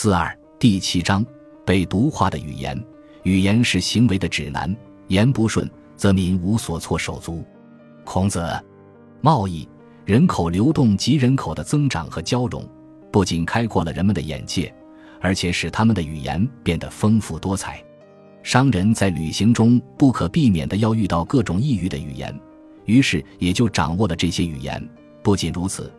四二第七章被毒化的语言。语言是行为的指南，言不顺则民无所措手足。孔子，贸易、人口流动及人口的增长和交融，不仅开阔了人们的眼界，而且使他们的语言变得丰富多彩。商人在旅行中不可避免的要遇到各种异域的语言，于是也就掌握了这些语言。不仅如此，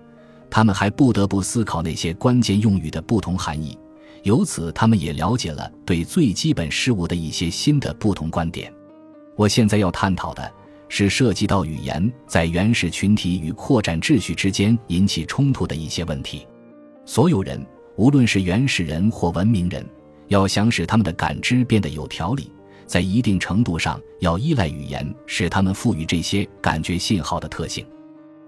他们还不得不思考那些关键用语的不同含义。由此，他们也了解了对最基本事物的一些新的不同观点。我现在要探讨的是涉及到语言在原始群体与扩展秩序之间引起冲突的一些问题。所有人，无论是原始人或文明人，要想使他们的感知变得有条理，在一定程度上要依赖语言，使他们赋予这些感觉信号的特性。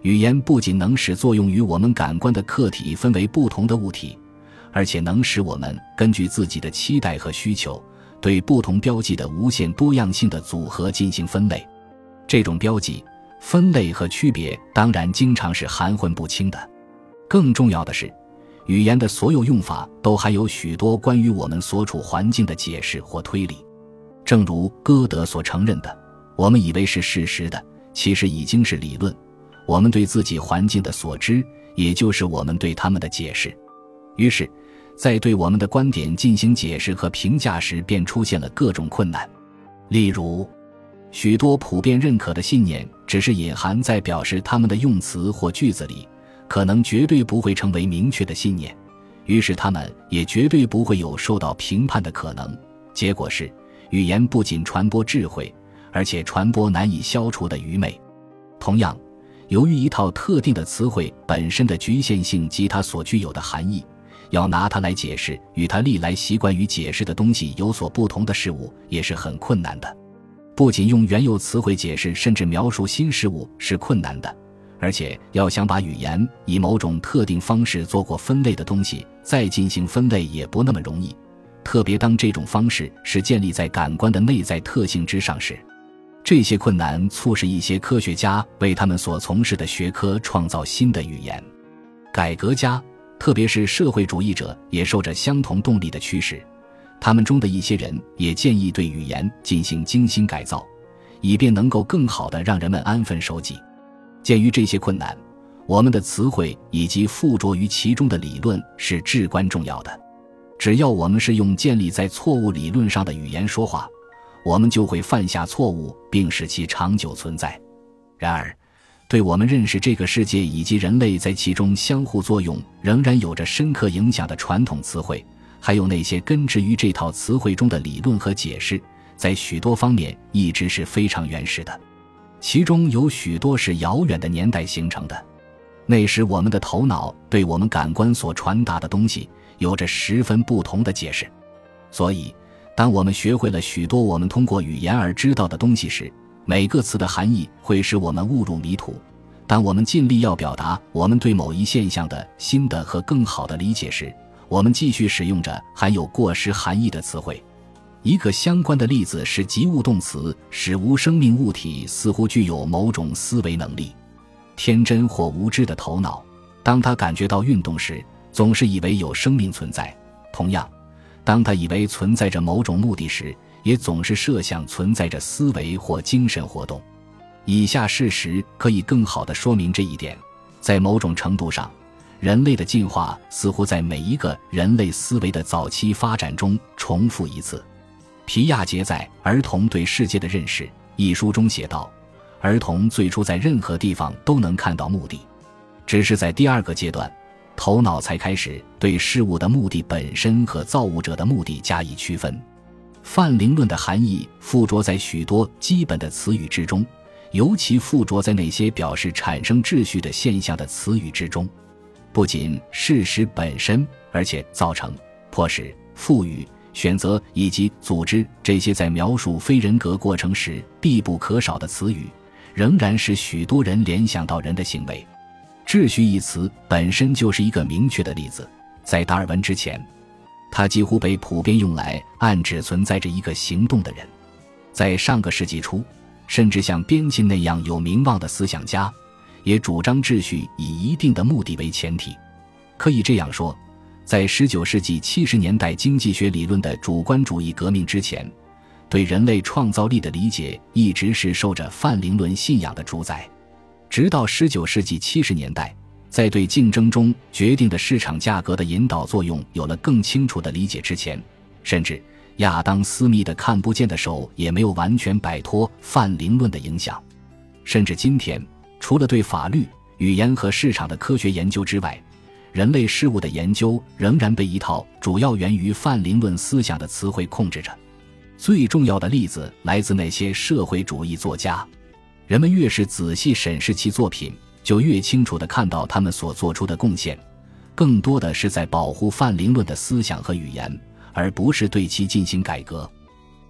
语言不仅能使作用于我们感官的客体分为不同的物体。而且能使我们根据自己的期待和需求，对不同标记的无限多样性的组合进行分类。这种标记、分类和区别当然经常是含混不清的。更重要的是，语言的所有用法都含有许多关于我们所处环境的解释或推理。正如歌德所承认的：“我们以为是事实的，其实已经是理论。我们对自己环境的所知，也就是我们对他们的解释。”于是。在对我们的观点进行解释和评价时，便出现了各种困难。例如，许多普遍认可的信念只是隐含在表示他们的用词或句子里，可能绝对不会成为明确的信念，于是他们也绝对不会有受到评判的可能。结果是，语言不仅传播智慧，而且传播难以消除的愚昧。同样，由于一套特定的词汇本身的局限性及它所具有的含义。要拿它来解释与他历来习惯于解释的东西有所不同的事物，也是很困难的。不仅用原有词汇解释甚至描述新事物是困难的，而且要想把语言以某种特定方式做过分类的东西再进行分类也不那么容易。特别当这种方式是建立在感官的内在特性之上时，这些困难促使一些科学家为他们所从事的学科创造新的语言。改革家。特别是社会主义者也受着相同动力的驱使，他们中的一些人也建议对语言进行精心改造，以便能够更好的让人们安分守己。鉴于这些困难，我们的词汇以及附着于其中的理论是至关重要的。只要我们是用建立在错误理论上的语言说话，我们就会犯下错误，并使其长久存在。然而，对我们认识这个世界以及人类在其中相互作用仍然有着深刻影响的传统词汇，还有那些根植于这套词汇中的理论和解释，在许多方面一直是非常原始的，其中有许多是遥远的年代形成的。那时我们的头脑对我们感官所传达的东西有着十分不同的解释，所以当我们学会了许多我们通过语言而知道的东西时，每个词的含义会使我们误入迷途。当我们尽力要表达我们对某一现象的新的和更好的理解时，我们继续使用着含有过失含义的词汇。一个相关的例子是及物动词，使无生命物体似乎具有某种思维能力。天真或无知的头脑，当他感觉到运动时，总是以为有生命存在。同样，当他以为存在着某种目的时，也总是设想存在着思维或精神活动。以下事实可以更好地说明这一点：在某种程度上，人类的进化似乎在每一个人类思维的早期发展中重复一次。皮亚杰在《儿童对世界的认识》一书中写道：“儿童最初在任何地方都能看到目的，只是在第二个阶段，头脑才开始对事物的目的本身和造物者的目的加以区分。”泛灵论的含义附着在许多基本的词语之中，尤其附着在那些表示产生秩序的现象的词语之中。不仅事实本身，而且造成、迫使、赋予、选择以及组织这些在描述非人格过程时必不可少的词语，仍然使许多人联想到人的行为。秩序一词本身就是一个明确的例子，在达尔文之前。它几乎被普遍用来暗指存在着一个行动的人。在上个世纪初，甚至像边沁那样有名望的思想家，也主张秩序以一定的目的为前提。可以这样说，在十九世纪七十年代经济学理论的主观主义革命之前，对人类创造力的理解一直是受着泛灵论信仰的主宰。直到十九世纪七十年代，在对竞争中决定的市场价格的引导作用有了更清楚的理解之前，甚至亚当·斯密的看不见的手也没有完全摆脱泛灵论的影响。甚至今天，除了对法律、语言和市场的科学研究之外，人类事物的研究仍然被一套主要源于泛灵论思想的词汇控制着。最重要的例子来自那些社会主义作家。人们越是仔细审视其作品，就越清楚地看到他们所做出的贡献，更多的是在保护泛灵论的思想和语言，而不是对其进行改革。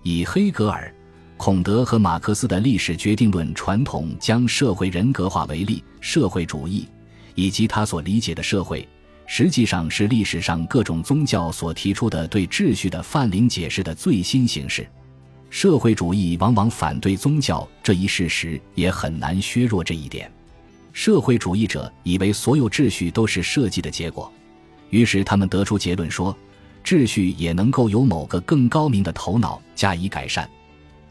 以黑格尔。孔德和马克思的历史决定论传统将社会人格化为例，社会主义以及他所理解的社会，实际上是历史上各种宗教所提出的对秩序的泛灵解释的最新形式。社会主义往往反对宗教这一事实，也很难削弱这一点。社会主义者以为所有秩序都是设计的结果，于是他们得出结论说，秩序也能够由某个更高明的头脑加以改善。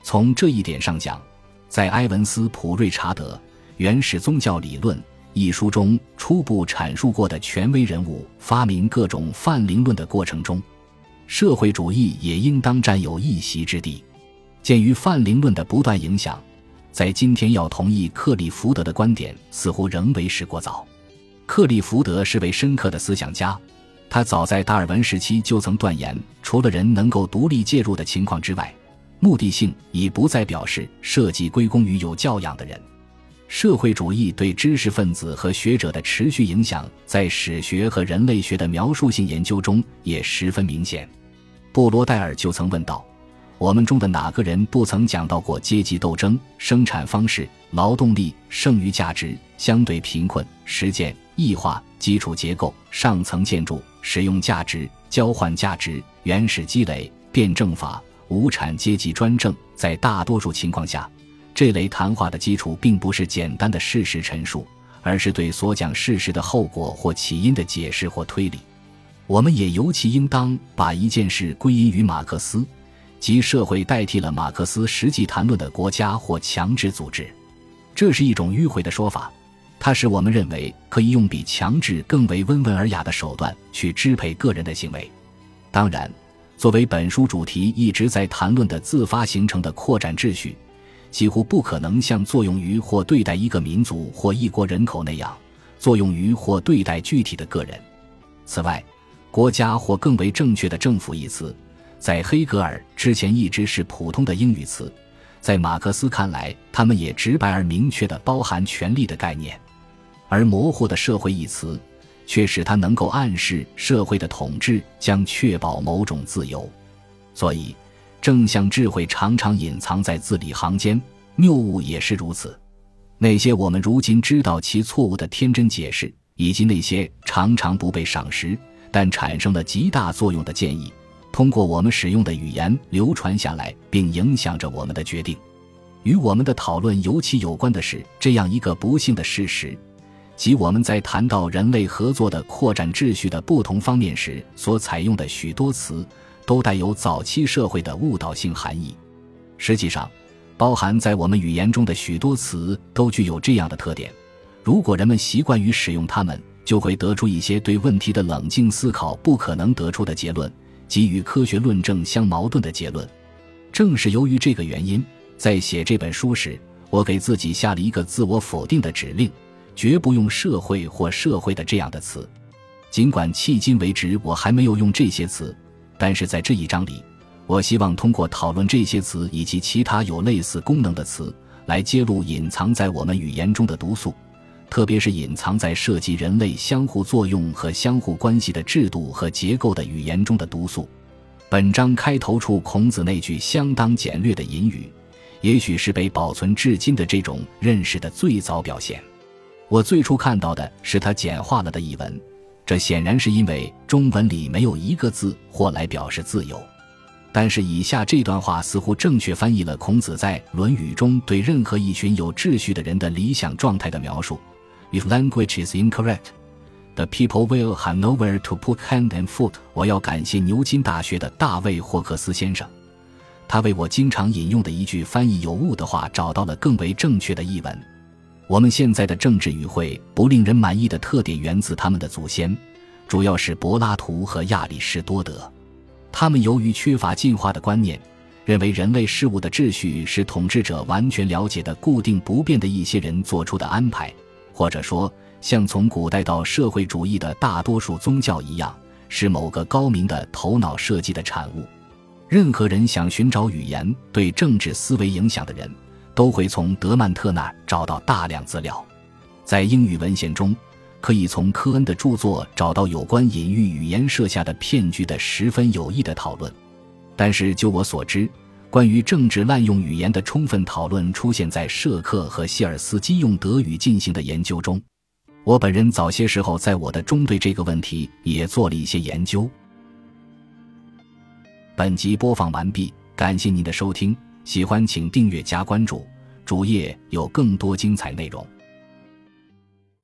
从这一点上讲，在埃文斯·普瑞查德《原始宗教理论》一书中初步阐述过的权威人物发明各种泛灵论的过程中，社会主义也应当占有一席之地。鉴于泛灵论的不断影响，在今天要同意克利福德的观点，似乎仍为时过早。克利福德是位深刻的思想家，他早在达尔文时期就曾断言，除了人能够独立介入的情况之外。目的性已不再表示设计归功于有教养的人。社会主义对知识分子和学者的持续影响，在史学和人类学的描述性研究中也十分明显。布罗代尔就曾问道：“我们中的哪个人不曾讲到过阶级斗争、生产方式、劳动力、剩余价值、相对贫困、实践、异化、基础结构、上层建筑、使用价值、交换价值、原始积累、辩证法？”无产阶级专政，在大多数情况下，这类谈话的基础并不是简单的事实陈述，而是对所讲事实的后果或起因的解释或推理。我们也尤其应当把一件事归因于马克思，即社会代替了马克思实际谈论的国家或强制组织。这是一种迂回的说法，它使我们认为可以用比强制更为温文尔雅的手段去支配个人的行为。当然。作为本书主题一直在谈论的自发形成的扩展秩序，几乎不可能像作用于或对待一个民族或一国人口那样作用于或对待具体的个人。此外，国家或更为正确的政府一词，在黑格尔之前一直是普通的英语词，在马克思看来，他们也直白而明确地包含权力的概念，而模糊的社会一词。却使它能够暗示社会的统治将确保某种自由，所以正向智慧常常隐藏在字里行间，谬误也是如此。那些我们如今知道其错误的天真解释，以及那些常常不被赏识但产生了极大作用的建议，通过我们使用的语言流传下来，并影响着我们的决定。与我们的讨论尤其有关的是这样一个不幸的事实。即我们在谈到人类合作的扩展秩序的不同方面时，所采用的许多词，都带有早期社会的误导性含义。实际上，包含在我们语言中的许多词都具有这样的特点：如果人们习惯于使用它们，就会得出一些对问题的冷静思考不可能得出的结论，即与科学论证相矛盾的结论。正是由于这个原因，在写这本书时，我给自己下了一个自我否定的指令。绝不用“社会”或“社会的”这样的词，尽管迄今为止我还没有用这些词，但是在这一章里，我希望通过讨论这些词以及其他有类似功能的词，来揭露隐藏在我们语言中的毒素，特别是隐藏在涉及人类相互作用和相互关系的制度和结构的语言中的毒素。本章开头处孔子那句相当简略的引语，也许是被保存至今的这种认识的最早表现。我最初看到的是他简化了的译文，这显然是因为中文里没有一个字或来表示自由。但是以下这段话似乎正确翻译了孔子在《论语》中对任何一群有秩序的人的理想状态的描述：If language is incorrect, The people will have nowhere to put hand and foot。我要感谢牛津大学的大卫霍克斯先生，他为我经常引用的一句翻译有误的话找到了更为正确的译文。我们现在的政治语汇不令人满意的特点源自他们的祖先，主要是柏拉图和亚里士多德。他们由于缺乏进化的观念。认为人类事物的秩序是统治者完全了解的固定不变的一些人做出的安排，或者说，像从古代到社会主义的大多数宗教一样，是某个高明的头脑设计的产物。任何人想寻找语言对政治思维影响的人，都会从德曼特那儿找到大量资料。在英语文献中，可以从科恩的著作找到有关隐喻语言设下的骗局的十分有益的讨论。但是，就我所知，关于政治滥用语言的充分讨论出现在舍克和希尔斯基用德语进行的研究中。我本人早些时候在我的中对这个问题也做了一些研究。本集播放完毕，感谢您的收听，喜欢请订阅加关注，主页有更多精彩内容。